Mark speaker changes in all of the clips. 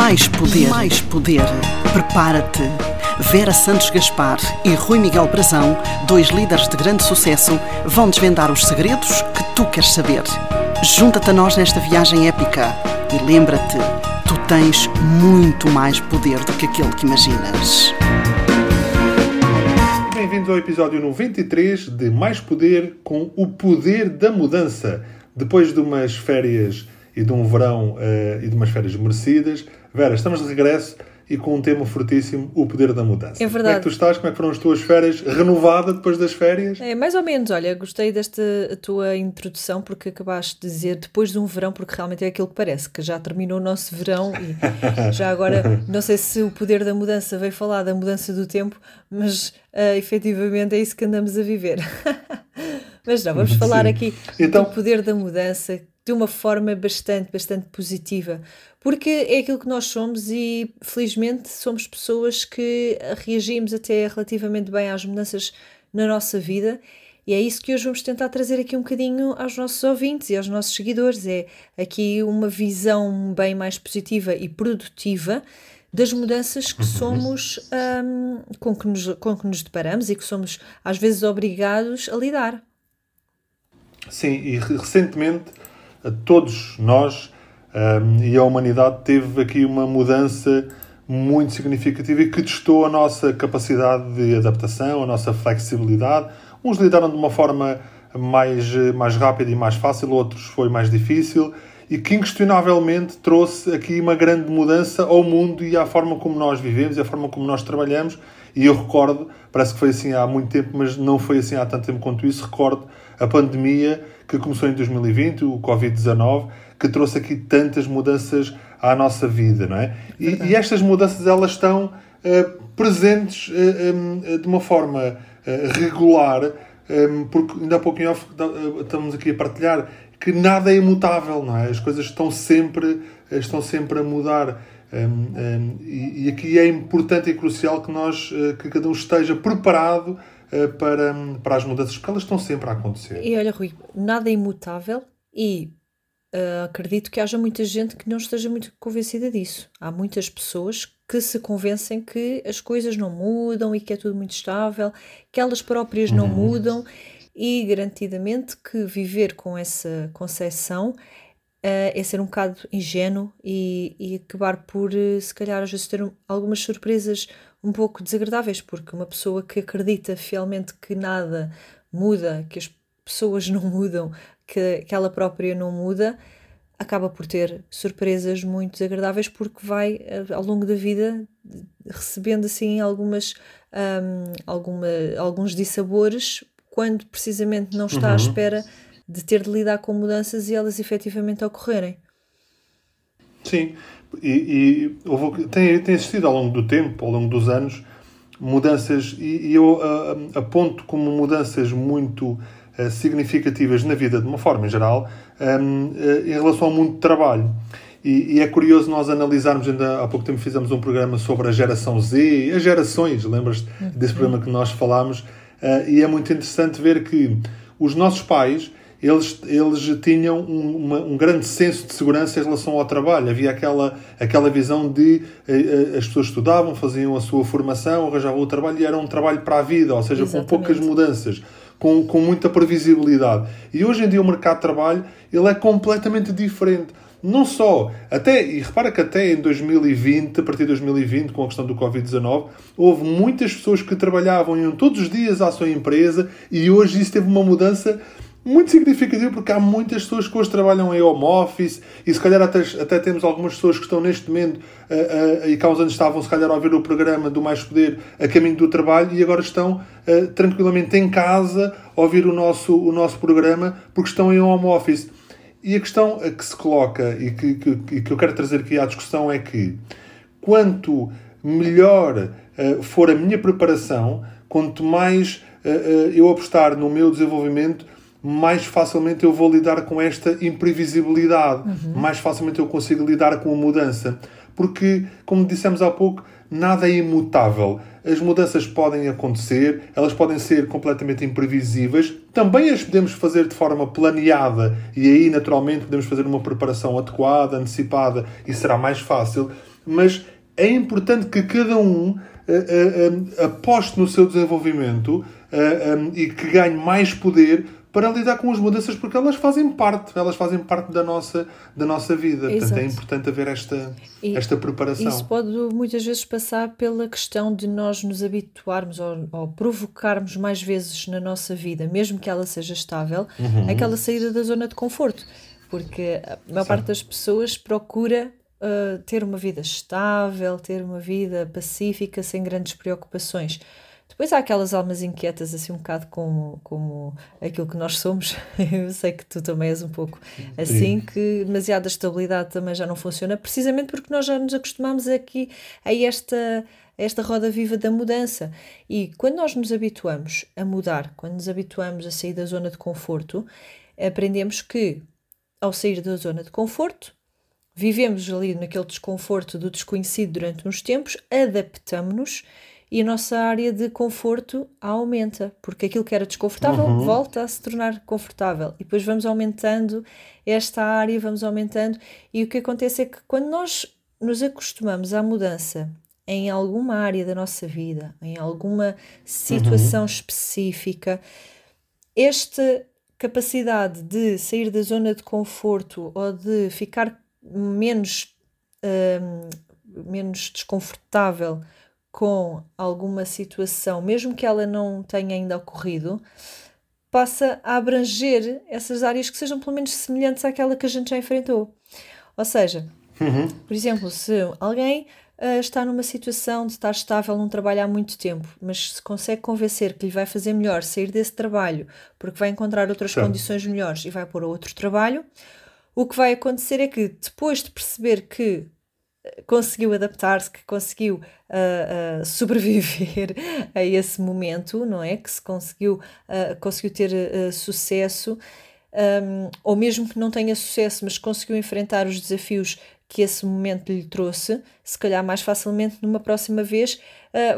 Speaker 1: Mais poder. Mais poder. Prepara-te. Vera Santos Gaspar e Rui Miguel Brazão, dois líderes de grande sucesso, vão desvendar os segredos que tu queres saber. Junta-te a nós nesta viagem épica e lembra-te, tu tens muito mais poder do que aquele que imaginas.
Speaker 2: Bem-vindos ao episódio 93 de Mais Poder com o Poder da Mudança. Depois de umas férias e de um verão uh, e de umas férias merecidas, Vera, estamos de regresso e com um tema fortíssimo, o poder da mudança.
Speaker 3: É verdade.
Speaker 2: Como é que tu estás? Como é que foram as tuas férias? Renovada depois das férias?
Speaker 3: É, mais ou menos. Olha, gostei desta tua introdução porque acabaste de dizer depois de um verão, porque realmente é aquilo que parece, que já terminou o nosso verão e já agora, não sei se o poder da mudança veio falar da mudança do tempo, mas uh, efetivamente é isso que andamos a viver. mas não, vamos falar
Speaker 2: Sim.
Speaker 3: aqui
Speaker 2: Então-
Speaker 3: do poder da mudança de uma forma bastante, bastante positiva. Porque é aquilo que nós somos e, felizmente, somos pessoas que reagimos até relativamente bem às mudanças na nossa vida. E é isso que hoje vamos tentar trazer aqui um bocadinho aos nossos ouvintes e aos nossos seguidores. É aqui uma visão bem mais positiva e produtiva das mudanças que somos, hum, com, que nos, com que nos deparamos e que somos, às vezes, obrigados a lidar.
Speaker 2: Sim, e re- recentemente a todos nós ahm, e a humanidade teve aqui uma mudança muito significativa e que testou a nossa capacidade de adaptação, a nossa flexibilidade. Uns lidaram de uma forma mais, mais rápida e mais fácil, outros foi mais difícil e que inquestionavelmente trouxe aqui uma grande mudança ao mundo e à forma como nós vivemos e à forma como nós trabalhamos. E eu recordo, parece que foi assim há muito tempo, mas não foi assim há tanto tempo quanto isso, recordo a pandemia que começou em 2020, o Covid-19, que trouxe aqui tantas mudanças à nossa vida, não é? E, e estas mudanças, elas estão eh, presentes eh, em, de uma forma eh, regular, em, porque ainda há pouco em off eh, estamos aqui a partilhar que nada é imutável, não é? As coisas estão sempre, estão sempre a mudar. Um, um, e, e aqui é importante e crucial que nós, eh, que cada um esteja preparado eh, para, para as mudanças, porque elas estão sempre a acontecer.
Speaker 3: E olha, Rui, nada é imutável e ah, acredito que haja muita gente que não esteja muito convencida disso. Há muitas pessoas que se convencem que as coisas não mudam e que é tudo muito estável, que elas próprias não mudam e garantidamente que viver com essa concepção ah, é ser um bocado ingênuo e, e acabar por, eh, se calhar, às vezes ter um- algumas surpresas um pouco desagradáveis, porque uma pessoa que acredita fielmente que nada muda, que as pessoas não mudam, que, que ela própria não muda, acaba por ter surpresas muito desagradáveis porque vai, eh, ao longo da vida, recebendo assim algumas, ahm, alguma, alguns dissabores quando precisamente não está à espera de ter de lidar com mudanças e elas efetivamente ocorrerem.
Speaker 2: Sim, e, e houve, tem, tem existido ao longo do tempo, ao longo dos anos, mudanças, e, e eu ah, ah, aponto como mudanças muito ah, significativas na vida, de uma forma em geral, em relação ao mundo de trabalho. E, e é curioso nós analisarmos, ainda há pouco tempo fizemos um programa sobre a geração Z, as gerações, lembras-te desse programa que nós falámos? Ah, e é muito interessante ver que os nossos pais, eles, eles tinham um, uma- um grande senso de segurança em relação ao trabalho. Havia aquela, aquela visão de eh, eh, as pessoas estudavam, faziam a sua formação, arranjavam o trabalho e era um trabalho para a vida, ou seja, com
Speaker 3: Exatamente.
Speaker 2: poucas mudanças, com, com muita previsibilidade. E hoje em dia o mercado de trabalho ele é completamente diferente. Não só, até, e repara que até em 2020, a partir de 2020, com a questão do Covid-19, houve muitas pessoas que trabalhavam, iam todos os dias à sua empresa e hoje isso teve uma mudança muito significativo porque há muitas pessoas que hoje trabalham em home office e se calhar até, até temos algumas pessoas que estão neste momento ah, ah, e que há uns anos estavam se calhar a ouvir o programa do Mais Poder a caminho do trabalho e agora estão ah, tranquilamente em casa a ouvir o nosso, o nosso programa porque estão em home office. E a questão que se coloca e que, que, que eu quero trazer aqui à discussão é que quanto melhor for a minha preparação, quanto mais eu apostar no meu desenvolvimento, mais facilmente eu vou lidar com esta imprevisibilidade, mais facilmente eu consigo lidar com a mudança. Porque, como dissemos há pouco, nada é imutável. As mudanças podem acontecer, elas podem ser completamente imprevisíveis, também as podemos fazer de forma planeada e aí, naturalmente, podemos fazer uma preparação adequada, antecipada e será mais fácil. mas é importante que cada um uh, uh, aposte no seu desenvolvimento e que ganhe mais poder para lidar com as mudanças, porque elas fazem parte, elas fazem parte da nossa, da nossa vida. Exato. Portanto, é importante haver esta, e esta preparação.
Speaker 3: Isso pode muitas vezes passar pela questão de nós nos habituarmos ou, ou provocarmos mais vezes na nossa vida, mesmo que ela seja estável, uhum. aquela saída da zona de conforto. Porque a maior certo. parte das pessoas procura uh, ter uma vida estável, ter uma vida pacífica, sem grandes preocupações. Depois há aquelas almas inquietas, assim, um bocado como, como aquilo que nós somos. Eu sei que tu também és um pouco assim, Sim. que demasiada estabilidade também já não funciona, precisamente porque nós já nos acostumamos aqui a esta, esta roda viva da mudança. E quando nós nos habituamos a mudar, quando nos habituamos a sair da zona de conforto, aprendemos que, ao sair da zona de conforto, vivemos ali naquele desconforto do desconhecido durante uns tempos, adaptamos-nos e a nossa área de conforto aumenta, porque aquilo que era desconfortável uhum. volta a se tornar confortável. E depois vamos aumentando esta área, vamos aumentando, e o que acontece é que quando nós nos acostumamos à mudança em alguma área da nossa vida, em alguma situação uhum. específica, esta capacidade de sair da zona de conforto ou de ficar menos, hum, menos desconfortável com alguma situação, mesmo que ela não tenha ainda ocorrido, passa a abranger essas áreas que sejam pelo menos semelhantes àquela que a gente já enfrentou. Ou seja, uhum. por exemplo, se alguém uh, está numa situação de estar estável num trabalho há muito tempo, mas se consegue convencer que lhe vai fazer melhor sair desse trabalho porque vai encontrar outras Sim. condições melhores e vai pôr outro trabalho, o que vai acontecer é que depois de perceber que conseguiu adaptar-se, que conseguiu uh, uh, sobreviver a esse momento, não é? Que se conseguiu, uh, conseguiu ter sucesso, um, ou mesmo que não tenha sucesso, mas conseguiu enfrentar os desafios que esse momento lhe trouxe, se calhar mais facilmente numa próxima vez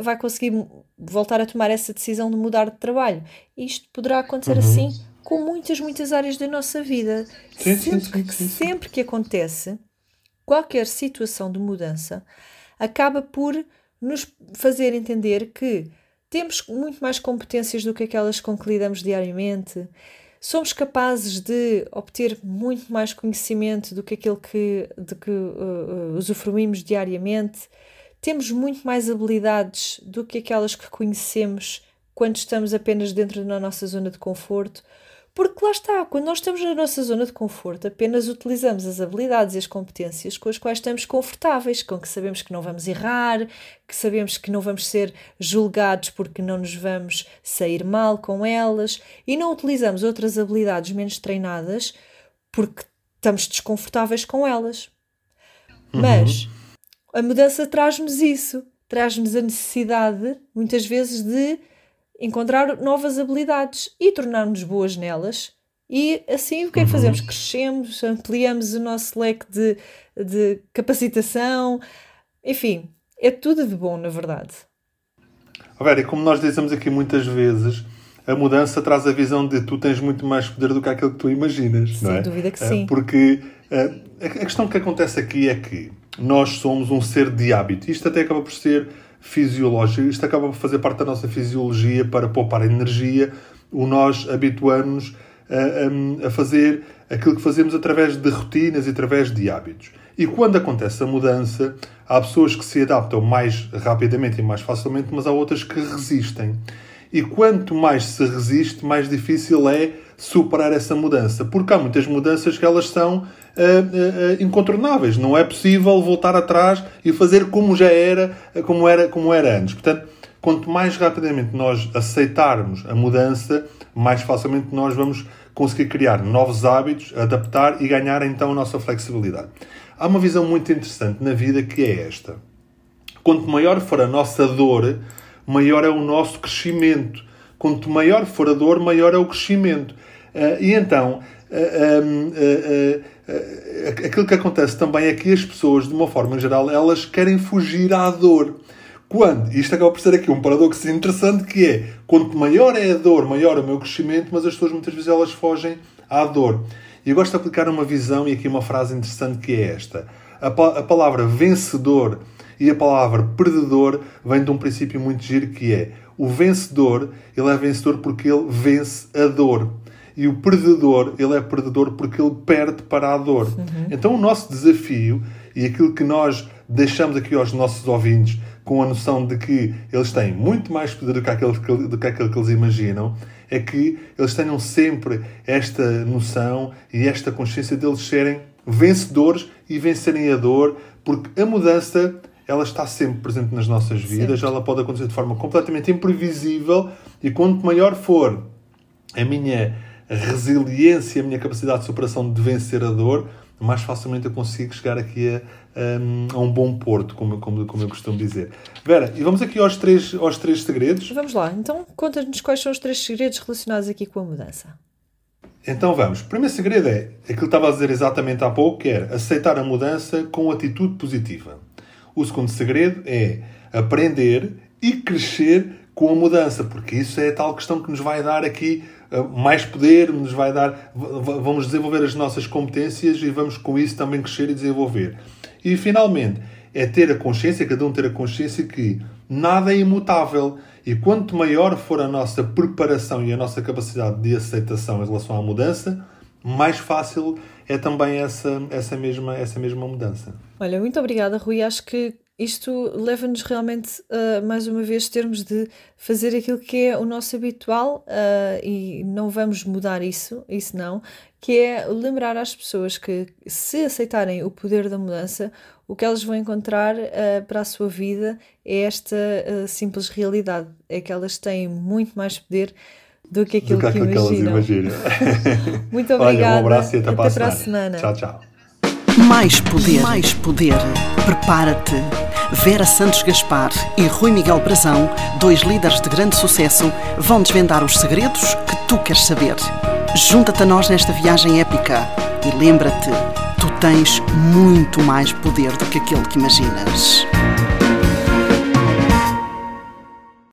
Speaker 3: vai conseguir voltar a tomar essa decisão de mudar de trabalho. Isto poderá acontecer uhum. assim com muitas, muitas áreas da nossa vida. Sim, sempre, sim, sim, que, sempre que acontece, qualquer situação de mudança acaba por nos fazer entender que temos muito mais competências do que aquelas com que lidamos diariamente, somos capazes de obter muito mais conhecimento do que aquele que, de que uh, usufruímos diariamente, temos muito mais habilidades do que aquelas que conhecemos quando estamos apenas dentro da nossa zona de conforto. Porque lá está, quando nós estamos na nossa zona de conforto, apenas utilizamos as habilidades e as competências com as quais estamos confortáveis, com que sabemos que não vamos errar, que sabemos que não vamos ser julgados porque não nos vamos sair mal com elas, e não utilizamos outras habilidades menos treinadas porque estamos desconfortáveis com elas. Uhum. Mas a mudança traz-nos isso, traz-nos a necessidade, muitas vezes, de encontrar novas habilidades e tornar-nos boas nelas. E assim o que é que uhum. fazemos? Crescemos, ampliamos o nosso leque de, de capacitação, enfim, é tudo de bom, na verdade.
Speaker 2: Vera, e como nós dizemos aqui muitas vezes, a mudança traz a visão de tu tens muito mais poder do que aquilo que tu imaginas.
Speaker 3: Sem
Speaker 2: é?
Speaker 3: dúvida que sim.
Speaker 2: Porque a questão que acontece aqui é que nós somos um ser de hábito. Isto até acaba por ser fisiológico. Isto acaba por fazer parte da nossa fisiologia para poupar energia. O nós habituamos a, a, a fazer aquilo que fazemos através de rotinas e através de hábitos. E quando acontece a mudança, há pessoas que se adaptam mais rapidamente e mais facilmente, mas há outras que resistem. E quanto mais se resiste, mais difícil é superar essa mudança. Porque há muitas mudanças que elas são uh, uh, incontornáveis. Não é possível voltar atrás e fazer como já era, como era, como era antes. Portanto, quanto mais rapidamente nós aceitarmos a mudança, mais facilmente nós vamos conseguir criar novos hábitos, adaptar e ganhar então a nossa flexibilidade. Há uma visão muito interessante na vida que é esta. Quanto maior for a nossa dor, maior é o nosso crescimento. Quanto maior for a dor, maior é o crescimento. Uh, e então, uh, uh, aquilo que acontece também é que as pessoas, de uma forma geral, elas querem fugir à dor. Quando? Isto acaba por ser aqui um paradoxo interessante que é, quanto maior é a dor, maior é o meu crescimento, mas as pessoas muitas vezes elas fogem à dor. E eu gosto de aplicar uma visão e aqui uma frase interessante que é esta. A palavra vencedor e a palavra perdedor vem de um princípio muito giro que é o vencedor, ele é vencedor porque ele vence a dor. E o perdedor, ele é perdedor porque ele perde para a dor. Uhum. Então o nosso desafio e aquilo que nós deixamos aqui aos nossos ouvintes com a noção de que eles têm muito mais poder do que aquele que, do que, aquele que eles imaginam, é que eles tenham sempre esta noção e esta consciência deles serem vencedores e vencerem a dor, porque a mudança ela está sempre presente nas nossas vidas, sempre. ela pode acontecer de forma completamente imprevisível e quanto maior for a minha resiliência, a minha capacidade de superação de vencer a dor, mais facilmente eu consigo chegar aqui a, a, a um bom porto, como, como, como eu costumo dizer. Vera, e vamos aqui aos três, aos três segredos.
Speaker 3: Vamos lá, então conta-nos quais são os três segredos relacionados aqui com a mudança.
Speaker 2: Então vamos. O primeiro segredo é aquilo que estava a dizer exatamente há pouco, que era aceitar a mudança com atitude positiva. O segundo segredo é aprender e crescer com a mudança, porque isso é a tal questão que nos vai dar aqui uh, mais poder, nos vai dar, vamos desenvolver as nossas competências e vamos com isso também crescer e desenvolver. E finalmente, é ter a consciência, cada um ter a consciência que nada é imutável. E quanto maior for a nossa preparação e a nossa capacidade de aceitação em relação à mudança, mais fácil é também essa, essa, mesma, essa mesma mudança.
Speaker 3: Olha, muito obrigada, Rui. Acho que isto leva-nos realmente, uh, mais uma vez, termos de fazer aquilo que é o nosso habitual uh, e não vamos mudar isso, isso não, que é lembrar às pessoas que se aceitarem o poder da mudança, o que elas vão encontrar uh, para a sua vida é esta simples realidade, é que elas têm muito mais poder do que aquilo do que, que, que imaginam. imaginam. muito obrigada.
Speaker 2: Olha, um abraço e até,
Speaker 3: até
Speaker 2: para
Speaker 3: a semana.
Speaker 2: Tchau, tchau.
Speaker 1: Mais poder, mais poder. Prepara-te. Vera Santos Gaspar e Rui Miguel Brazão, dois líderes de grande sucesso, vão desvendar os segredos que tu queres saber. Junta-te a nós nesta viagem épica e lembra-te, tu tens muito mais poder do que aquele que imaginas.